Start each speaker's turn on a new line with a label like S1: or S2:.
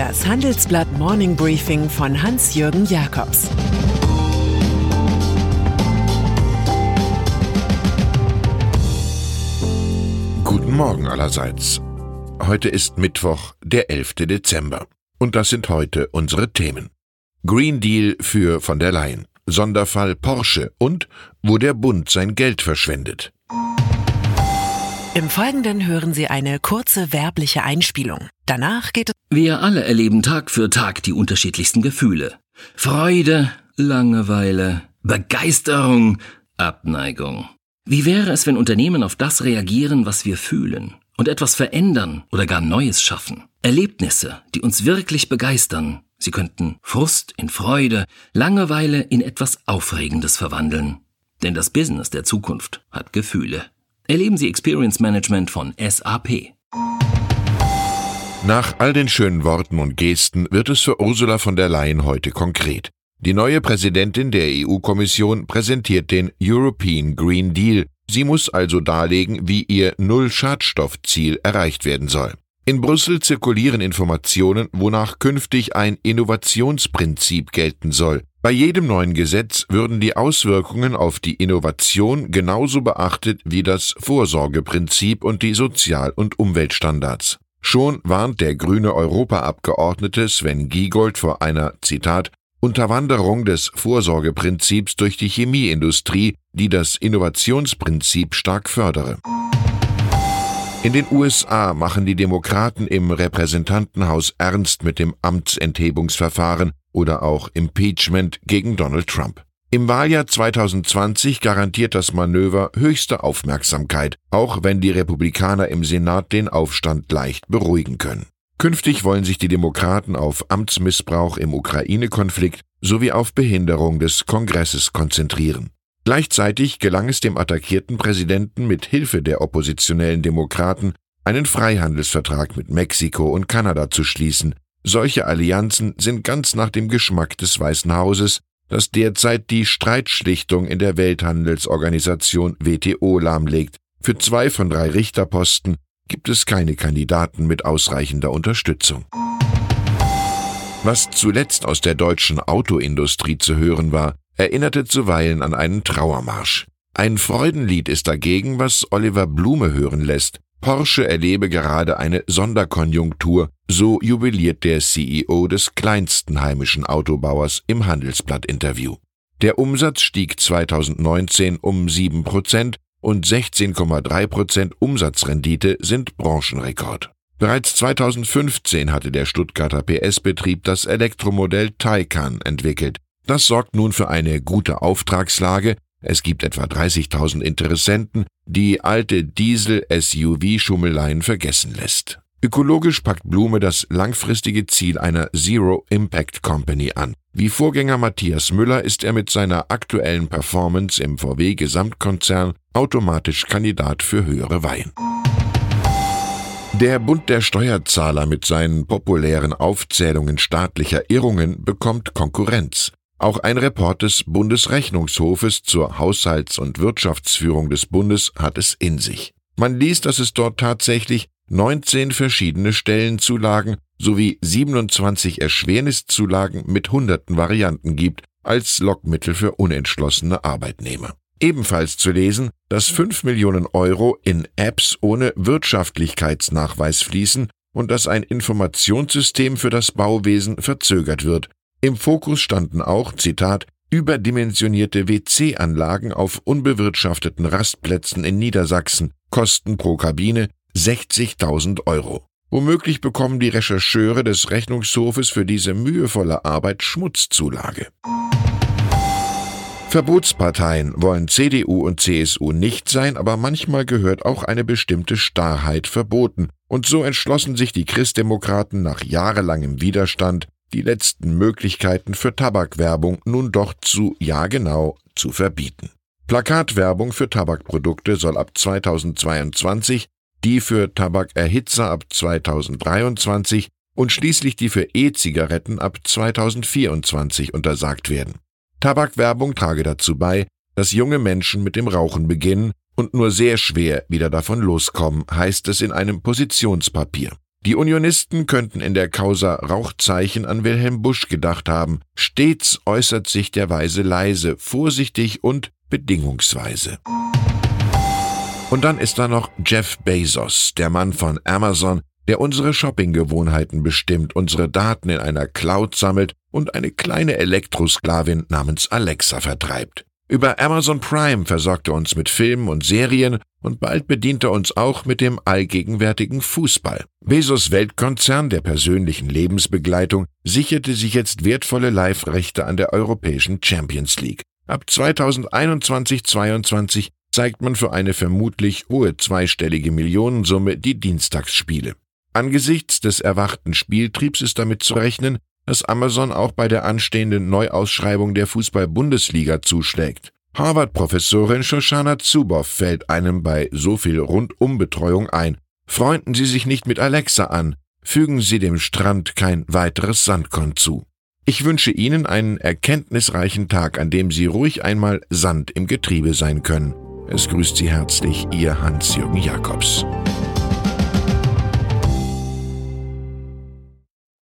S1: Das Handelsblatt Morning Briefing von Hans-Jürgen Jakobs
S2: Guten Morgen allerseits. Heute ist Mittwoch, der 11. Dezember. Und das sind heute unsere Themen. Green Deal für von der Leyen, Sonderfall Porsche und wo der Bund sein Geld verschwendet.
S1: Im Folgenden hören Sie eine kurze werbliche Einspielung. Danach geht es.
S3: Wir alle erleben Tag für Tag die unterschiedlichsten Gefühle. Freude, Langeweile, Begeisterung, Abneigung. Wie wäre es, wenn Unternehmen auf das reagieren, was wir fühlen und etwas verändern oder gar Neues schaffen? Erlebnisse, die uns wirklich begeistern. Sie könnten Frust in Freude, Langeweile in etwas Aufregendes verwandeln. Denn das Business der Zukunft hat Gefühle. Erleben Sie Experience Management von SAP.
S2: Nach all den schönen Worten und Gesten wird es für Ursula von der Leyen heute konkret. Die neue Präsidentin der EU-Kommission präsentiert den European Green Deal. Sie muss also darlegen, wie ihr Null-Schadstoff-Ziel erreicht werden soll. In Brüssel zirkulieren Informationen, wonach künftig ein Innovationsprinzip gelten soll. Bei jedem neuen Gesetz würden die Auswirkungen auf die Innovation genauso beachtet wie das Vorsorgeprinzip und die Sozial- und Umweltstandards. Schon warnt der grüne Europaabgeordnete Sven Giegold vor einer, Zitat, Unterwanderung des Vorsorgeprinzips durch die Chemieindustrie, die das Innovationsprinzip stark fördere. In den USA machen die Demokraten im Repräsentantenhaus ernst mit dem Amtsenthebungsverfahren oder auch Impeachment gegen Donald Trump. Im Wahljahr 2020 garantiert das Manöver höchste Aufmerksamkeit, auch wenn die Republikaner im Senat den Aufstand leicht beruhigen können. Künftig wollen sich die Demokraten auf Amtsmissbrauch im Ukraine-Konflikt sowie auf Behinderung des Kongresses konzentrieren. Gleichzeitig gelang es dem attackierten Präsidenten mit Hilfe der oppositionellen Demokraten, einen Freihandelsvertrag mit Mexiko und Kanada zu schließen. Solche Allianzen sind ganz nach dem Geschmack des Weißen Hauses, das derzeit die Streitschlichtung in der Welthandelsorganisation WTO lahmlegt. Für zwei von drei Richterposten gibt es keine Kandidaten mit ausreichender Unterstützung. Was zuletzt aus der deutschen Autoindustrie zu hören war, erinnerte zuweilen an einen Trauermarsch. Ein Freudenlied ist dagegen, was Oliver Blume hören lässt. Porsche erlebe gerade eine Sonderkonjunktur, so jubiliert der CEO des kleinsten heimischen Autobauers im Handelsblatt-Interview. Der Umsatz stieg 2019 um 7 Prozent und 16,3 Prozent Umsatzrendite sind Branchenrekord. Bereits 2015 hatte der Stuttgarter PS-Betrieb das Elektromodell Taycan entwickelt. Das sorgt nun für eine gute Auftragslage. Es gibt etwa 30.000 Interessenten, die alte Diesel-SUV-Schummeleien vergessen lässt. Ökologisch packt Blume das langfristige Ziel einer Zero Impact Company an. Wie Vorgänger Matthias Müller ist er mit seiner aktuellen Performance im VW Gesamtkonzern automatisch Kandidat für höhere Weihen. Der Bund der Steuerzahler mit seinen populären Aufzählungen staatlicher Irrungen bekommt Konkurrenz. Auch ein Report des Bundesrechnungshofes zur Haushalts- und Wirtschaftsführung des Bundes hat es in sich. Man liest, dass es dort tatsächlich 19 verschiedene Stellenzulagen sowie 27 Erschwerniszulagen mit hunderten Varianten gibt als Lockmittel für unentschlossene Arbeitnehmer. Ebenfalls zu lesen, dass 5 Millionen Euro in Apps ohne Wirtschaftlichkeitsnachweis fließen und dass ein Informationssystem für das Bauwesen verzögert wird, im Fokus standen auch, Zitat, überdimensionierte WC-Anlagen auf unbewirtschafteten Rastplätzen in Niedersachsen, Kosten pro Kabine 60.000 Euro. Womöglich bekommen die Rechercheure des Rechnungshofes für diese mühevolle Arbeit Schmutzzulage. Verbotsparteien wollen CDU und CSU nicht sein, aber manchmal gehört auch eine bestimmte Starrheit verboten, und so entschlossen sich die Christdemokraten nach jahrelangem Widerstand, die letzten Möglichkeiten für Tabakwerbung nun doch zu, ja genau, zu verbieten. Plakatwerbung für Tabakprodukte soll ab 2022, die für Tabakerhitzer ab 2023 und schließlich die für E-Zigaretten ab 2024 untersagt werden. Tabakwerbung trage dazu bei, dass junge Menschen mit dem Rauchen beginnen und nur sehr schwer wieder davon loskommen, heißt es in einem Positionspapier. Die Unionisten könnten in der Causa Rauchzeichen an Wilhelm Busch gedacht haben. Stets äußert sich der Weise leise, vorsichtig und bedingungsweise. Und dann ist da noch Jeff Bezos, der Mann von Amazon, der unsere Shoppinggewohnheiten bestimmt, unsere Daten in einer Cloud sammelt und eine kleine Elektrosklavin namens Alexa vertreibt. Über Amazon Prime versorgt er uns mit Filmen und Serien und bald bedient er uns auch mit dem allgegenwärtigen Fußball. Bezos Weltkonzern der persönlichen Lebensbegleitung sicherte sich jetzt wertvolle Live-Rechte an der europäischen Champions League. Ab 2021-22 zeigt man für eine vermutlich hohe zweistellige Millionensumme die Dienstagsspiele. Angesichts des erwachten Spieltriebs ist damit zu rechnen, dass Amazon auch bei der anstehenden Neuausschreibung der Fußball-Bundesliga zuschlägt. Harvard-Professorin Shoshana Zuboff fällt einem bei so viel Rundumbetreuung ein. Freunden Sie sich nicht mit Alexa an, fügen Sie dem Strand kein weiteres Sandkorn zu. Ich wünsche Ihnen einen erkenntnisreichen Tag, an dem Sie ruhig einmal Sand im Getriebe sein können. Es grüßt Sie herzlich Ihr Hans-Jürgen Jakobs.